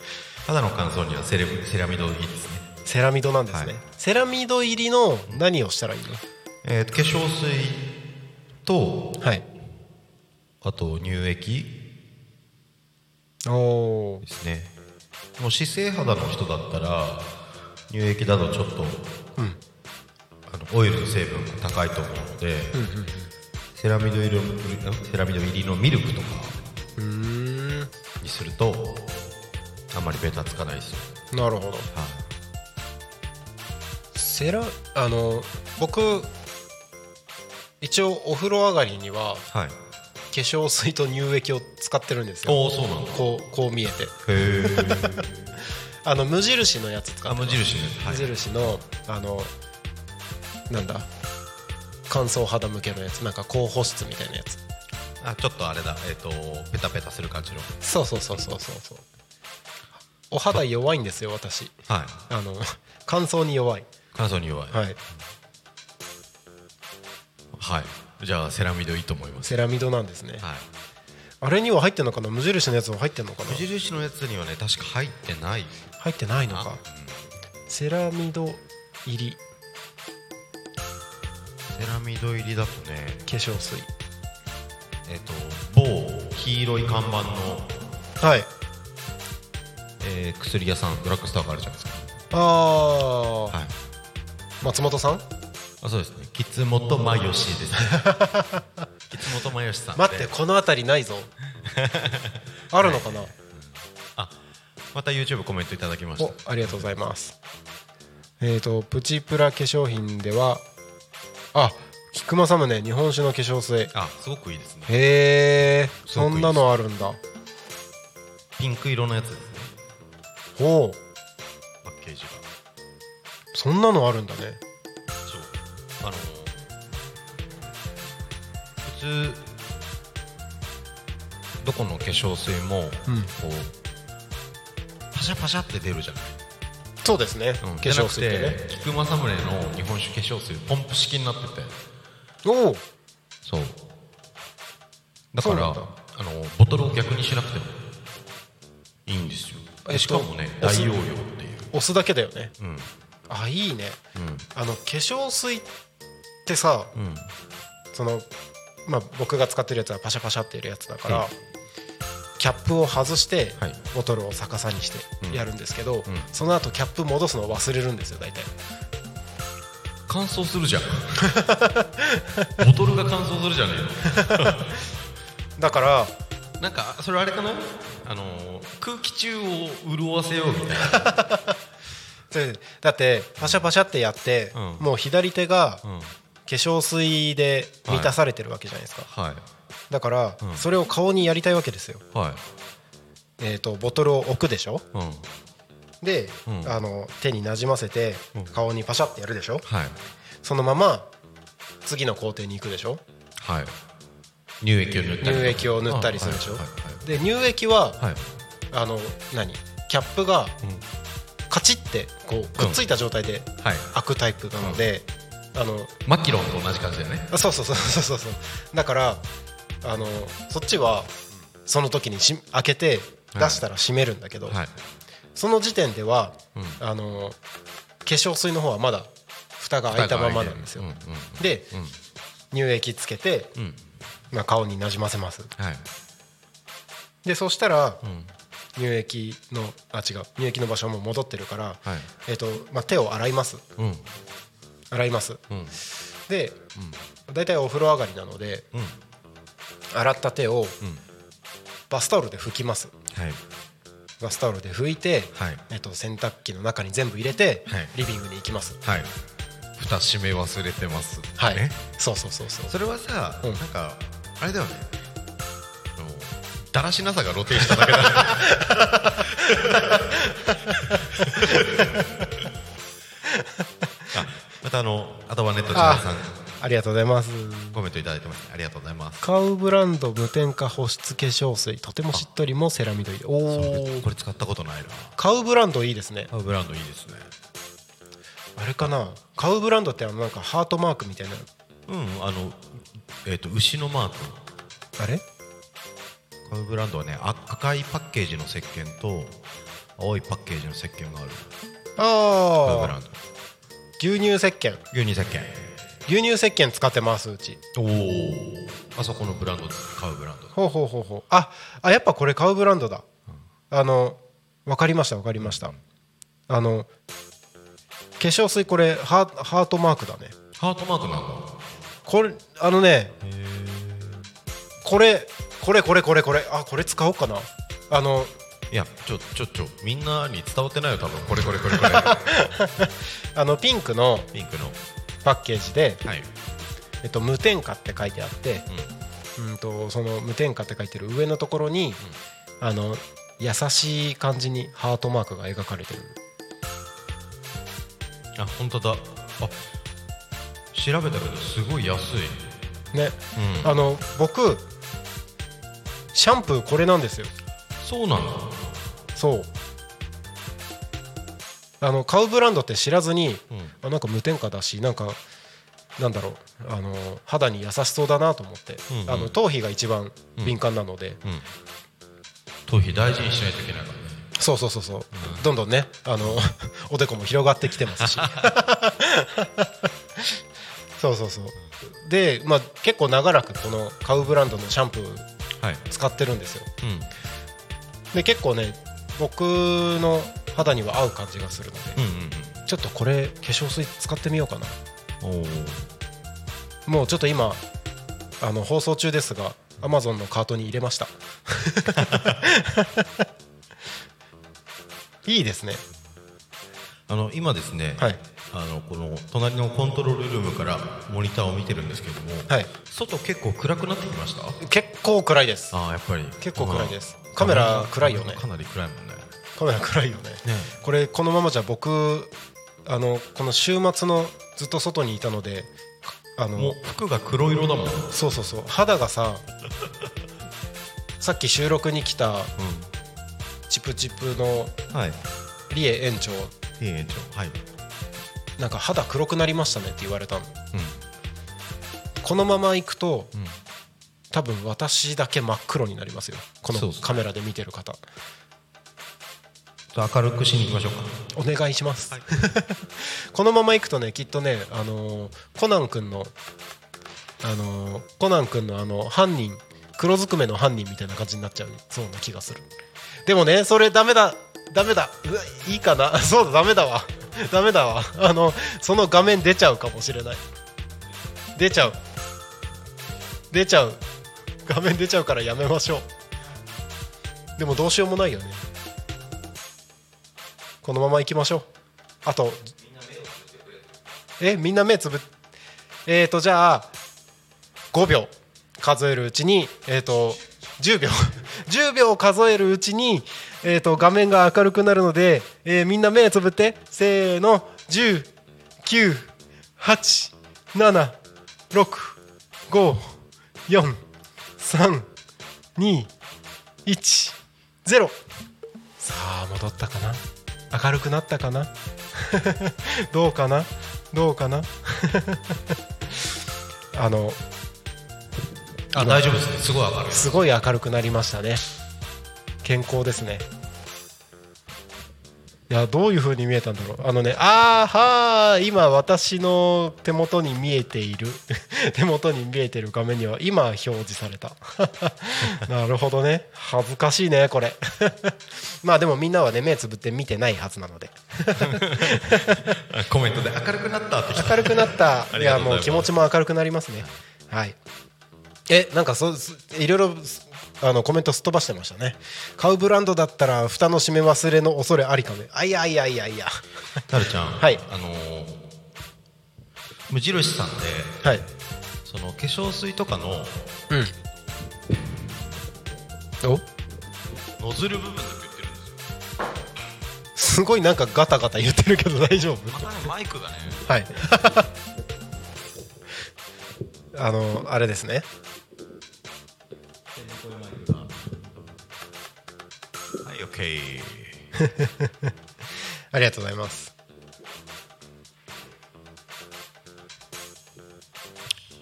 肌の乾燥にはセレブセラミドいいですね。セラミドなんですね、はい。セラミド入りの何をしたらいいの？えーと化粧水とはい。あと乳液。おですね。もう姿勢肌の人だったら乳液だとちょっと、あのオイルの成分が高いと思うので、セラミド入りのセラミド入りのミルクとかにするとあんまりベタつかないですよ、なるほど。はい。セラあの僕一応お風呂上がりにははい、化粧水と乳液を使ってるんですよ。おおそうなんだ。こうこう見えて。あの無印のやつ使ってます。印ね、はい、無印のあのなんだ？乾燥肌向けのやつ。なんか高保湿みたいなやつ。あちょっとあれだ。えっ、とペタペタする感じの。そうそうそうそうそうそう。お肌弱いんですよ私。はい。あの 乾燥に弱い。乾燥に弱い。はいはい。じゃあセラミドいいと思います。セラミドなんですね。はい。あれには入ってんのかな？無印のやつは入ってんのかな？無印のやつにはね確か入ってない。入ってないのなかセラミド入り。セラミド入りだとね。化粧水。えっ、と某黄色い看板の、はい。えー薬屋さんドラッグストアがあるじゃないですか。ああ、はい。松本さん？あそうですね。キツモトマヨシです。ねキツモトマヨシさんで待ってこの辺りないぞ。あるのかな、あまた YouTube コメントいただきました。おありがとうございます。えっ、とプチプラ化粧品ではあキックマサムネ日本酒の化粧水。あすごくいいですね。へえそんなのあるんだ。ピンク色のやつですね。ほう。パッケージが。そんなのあるんだねあの普通どこの化粧水もこうパシャパシャって出るじゃない。そうですね、うん。化粧水ってね。じゃなくて菊正宗の日本酒化粧水ポンプ式になってて。おお。そう。だからあのボトルを逆にしなくてもいいんですよ。えっとでしかもね大容量っていう。押すだけだよね。うん。あいいね。うん。あの化粧水ってさうん。そのまあ僕が使ってるやつはパシャパシャっているやつだから、はい。キャップを外してはい。ボトルを逆さにしてやるんですけど、ん。その後キャップ戻すのを忘れるんですよ大体。乾燥するじゃん。ボトルが乾燥するじゃねえの。だからなんかそれあれかな？あの空気中を潤わせようみたいな。でだってパシャパシャってやって、うん。もう左手が粧水で満たされてるわけじゃないですか、はい。だから、うん。それを顔にやりたいわけですよ、はい。えー、とボトルを置くでしょ？うん。で、うん。あの手になじませてうん。顔にパシャってやるでしょ？はい。そのまま次の工程に行くでしょ？はい。乳液を塗ったり乳液を塗ったりするでしょ？あはい。で乳液ははい。はいあの何？キャップがうん。カチッてこうくっついた状態ではい。開くタイプなので、あのマキロンと同じ感じだよね。あそうそうそうそうそうそう。だからあのそっちはその時にし開けて出したら閉めるんだけど、はい。その時点では、うん。あの化粧水の方はまだ蓋が開いたままなんですよ、うんうんでうん。乳液つけて、うん。まあ、顔になじませます。はい。でそしたらうん。乳液のあ違う。乳液の場所も戻ってるから、はい。えっとまあ、手を洗います。うん洗います。うん。で、大体お風呂上がりなのでうん。洗った手をうん。バスタオルで拭きます。はい。バスタオルで拭いて、はい。えっと、洗濯機の中に全部入れて、はい。リビングに行きます。はい。蓋閉め忘れてます。はい、ねそうそうそうそう。それはさ、うん。なんかあれだよね。だらしなさが露呈しただけだ。ね あまたあの頭ネット千原さん。ありがとうございます。コメントいただいてます。ありがとうございます。カウブランド無添加保湿化粧水。とてもしっとりもセラミド入り。おおこれ使ったことないな。カウブランドいいですね。カウブランドいいですね。あれかな。カウブランドってあのなんかハートマークみたいな。うんあのえっ、と牛のマーク。あれ？カウブランドはねあ赤いパッケージの石鹸と青いパッケージの石鹸がある。カウブラああンド牛乳石鹸。牛乳石鹸。牛乳石鹸使ってますうち。おおあそこのブランド買うブランド。ほうほうほうほう。ああやっぱこれカウブランドだ。あの分かりました分かりました。あの化粧水これハーハートマークだね。ハートマークなんだ。これあのねこれこれこれこれこれ。あこれ使おうかな。あのいやちょちょちょみんなに伝わってないよ多分。これこれこれこれ。あのピンクのピンクの。パッケージで、はい、えっと、無添加って書いてあって、うん、とその無添加って書いてる上のところに、あの優しい感じにハートマークが描かれてる。あ本当だ。あ調べたけどすごい安い。ね、うん。あの僕シャンプーこれなんですよ。そうなんだそう。あの買うブランドって知らずに、うん。あなんか無添加だしなんかなんだろうあの肌に優しそうだなと思って、うんうん。あの頭皮が一番敏感なので、うん。頭皮大事にしないといけないからね。そうそうそうそう、どんどんねあの おでこも広がってきてますし。そうそうそう。で、まあ、結構長らくこの買うブランドのシャンプーはい。使ってるんですよ。うん。で結構ね僕の肌には合う感じがするので、うんうんちょっとこれ化粧水使ってみようかな。もうちょっと今あの放送中ですが Amazon のカートに入れました。いいですね。あの今ですね、はい。あのこの隣のコントロールルームからモニターを見てるんですけども、はい。外結構暗くなってきました？結構暗いです。ああやっぱり。結構暗いですカメラ暗いよね。かなり暗いもんね。カメラ暗いよね。ね。これこのままじゃ僕あのこの週末のずっと外にいたのであのもう服が黒色だもん、うん、そうそうそう。肌がさ さっき収録に来たチプチプのはい。リエ園長。いい園長はい、なんか肌黒くなりましたねって言われたの。うこのまま行くとんうん、多分私だけ真っ黒になりますよ。このカメラで見てる方。明るくしに行きましょうか。お願いします、このまま行くとねきっとねあのーコナン君のあのーコナン君のあの犯人黒ずくめの犯人みたいな感じになっちゃうそうな気がする。でもねそれダメだ。ダメだ。うわいいかな。そうだダメだわ。ダメだわ。あのその画面出ちゃうかもしれない。出ちゃう。出ちゃう 画面出ちゃうからやめましょう。でもどうしようもないよね。このまま行きましょう。あとえみんな目つぶっえーとじゃあ5秒。数えるうちにえーと10秒。10秒数えるうちに、えー、と画面が明るくなるので、えーみんな目つぶって。せーの。10 9 8 7 6 5 4 3 2 1 0さあ戻ったかな？明るくなったかな？どうかな？どうかな？あのあ大丈夫ですね。すごい明るい。すごい明るくなりましたね。健康ですねいやどういう風に見えたんだろう。あのねあーはー今私の手元に見えている。手元に見えてる画面には今表示された。なるほどね。恥ずかしいねこれ。まあでもみんなはね目つぶって見てないはずなので。コメントで明るくなったって明るくなった。あいやもう気持ちも明るくなりますね。はい。えなんかそいろいろあのコメントすっ飛ばしてましたね。買うブランドだったら蓋の閉め忘れの恐れありかねあいやいやいやいや。なるちゃんはい。あのー無印さんではい。その化粧水とかのうん。お？ノズル部分だけ売ってるんですよ。すごいなんかガタガタ言ってるけど大丈夫？またねマイクがね。はい。あのあれですね OK ありがとうございます。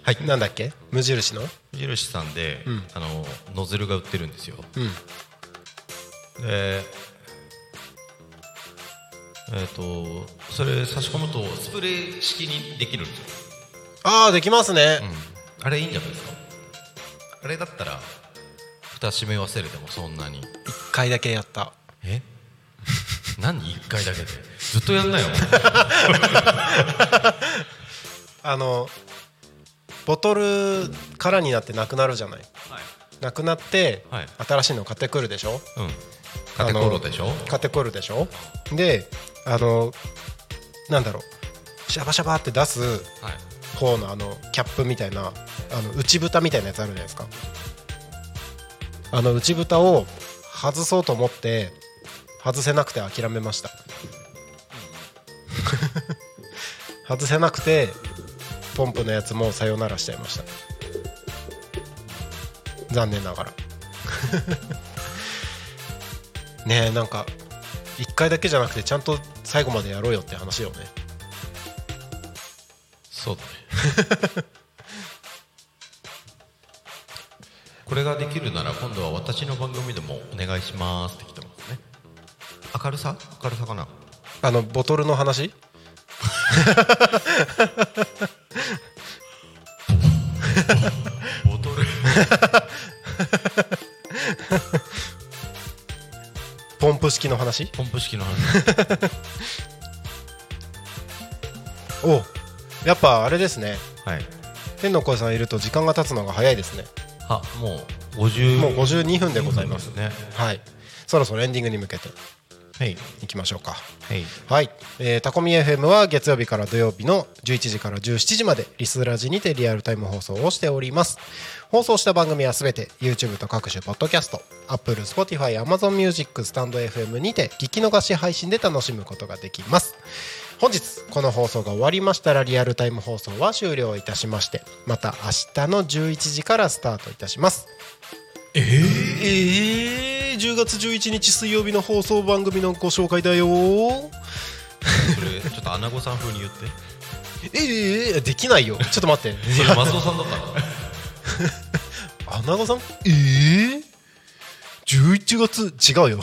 はいなんだっけ？無印の？無印さんで、ん。あのノズルが売ってるんですよ。うん。でえっ、とそれ差し込むとスプレー式にできるんですよ、ああできますね、あれいいんじゃないですか？あれだったら蓋閉め忘れてもそんなに。一回だけやった。え？何？1回だけで？ずっとやんなよ。あのボトル空になってなくなるじゃない。はい、なくなって、はい。新しいの買ってくるでしょ？うん。カテコロでしょ？買ってくるでしょ？であのなんだろう。シャバシャバって出すはい。方のあのキャップみたいなあの内蓋みたいなやつあるじゃないですかあの内蓋を外そうと思って外せなくて諦めました。外せなくてポンプのやつもさよならしちゃいました。残念ながら。ねえなんか1回だけじゃなくてちゃんと最後までやろうよって話よね。そうだね これができるなら今度は私の番組でもお願いしますって来てますね。明るさ？明るさかな？あのボトルの話？ボトル。ポンプ式の話？ポンプ式の話。おうやっぱあれですね。はい。天の声さんいると時間が経つのが早いですねあもう50もう52分でございます。ね。はい。そろそろエンディングに向けて。はい。いきましょうか。はい。はい、えー、タコミ FM は月曜日から土曜日の11時から17時までリスラジにてリアルタイム放送をしております。放送した番組はすべて YouTube と各種ポッドキャスト Apple、Spotify、Amazon Music、スタンド FM にて聞き逃し配信で楽しむことができます本日この放送が終わりましたらリアルタイム放送は終了いたしましてまた明日の11時からスタートいたします。えー、えー、10月11日水曜日の放送番組のご紹介だよ。それちょっとアナゴさん風に言って。ええできないよ。ちょっと待って。それ松尾さんだったのアナゴさん？ええ11月違うよ。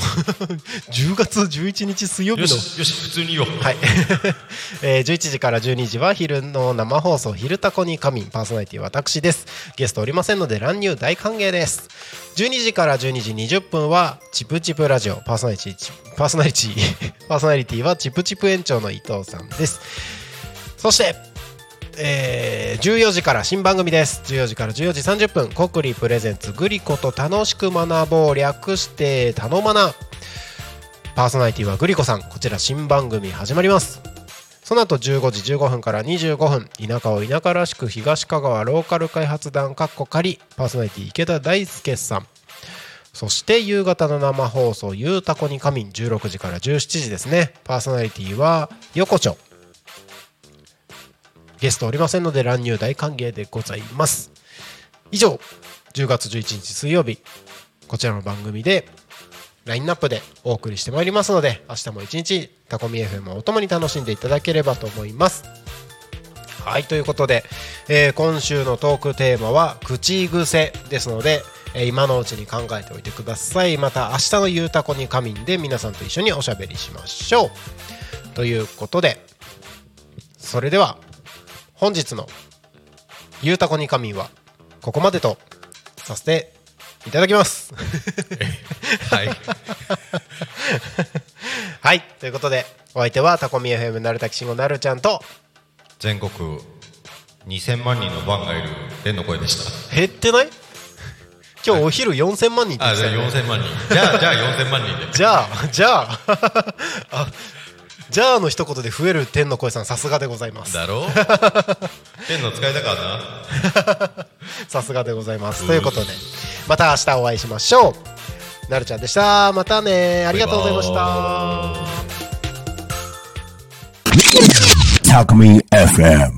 10月11日水曜日の。よしよし普通に言おう。はい、えー、11時から12時は昼の生放送「昼タコに仮眠」パーソナリティは私です。ゲストおりませんので乱入大歓迎です。12時から12時20分はチプチプラジオパーソナリティパーソナリティ パーソナリティはチプチプ園長の伊藤さんです。そしてえー14時から新番組です。14時から14時30分コクリプレゼンツグリコと楽しく学ぼう略してたのまな。パーソナリティはグリコさん。こちら新番組始まります。その後15時15分から25分田舎を田舎らしく東香川ローカル開発団かっこ仮パーソナリティ池田大輔さん。そして夕方の生放送「ゆうたこに仮眠」16時から17時ですね。パーソナリティは横丁。ゲストおりませんので乱入大歓迎でございます。以上10月11日水曜日こちらの番組でラインナップでお送りしてまいりますので明日も一日タコミ FM をお供に楽しんでいただければと思います。はいということで、えー今週のトークテーマは口癖ですので、えー今のうちに考えておいてください。また明日のゆうたこに仮眠で皆さんと一緒におしゃべりしましょう。ということでそれでは本日のゆうたこに仮眠はここまでとさせていただきます。はい。はい。ということでお相手はタコミ FM なるたきしんごなるちゃんと全国2000万人のファンがいる天の声でした。減ってない？今日お昼4000万人って言あじゃあってたよね。4000万人。じゃあじゃあ4000万人で。じゃあじゃああ じゃあの一言で増える天の声さんさすがでございます。だろ？天の使いだからな。さすがでございます。ということでまた明日お会いしましょう。なるちゃんでした。またね。ありがとうございました。Talk Me FM.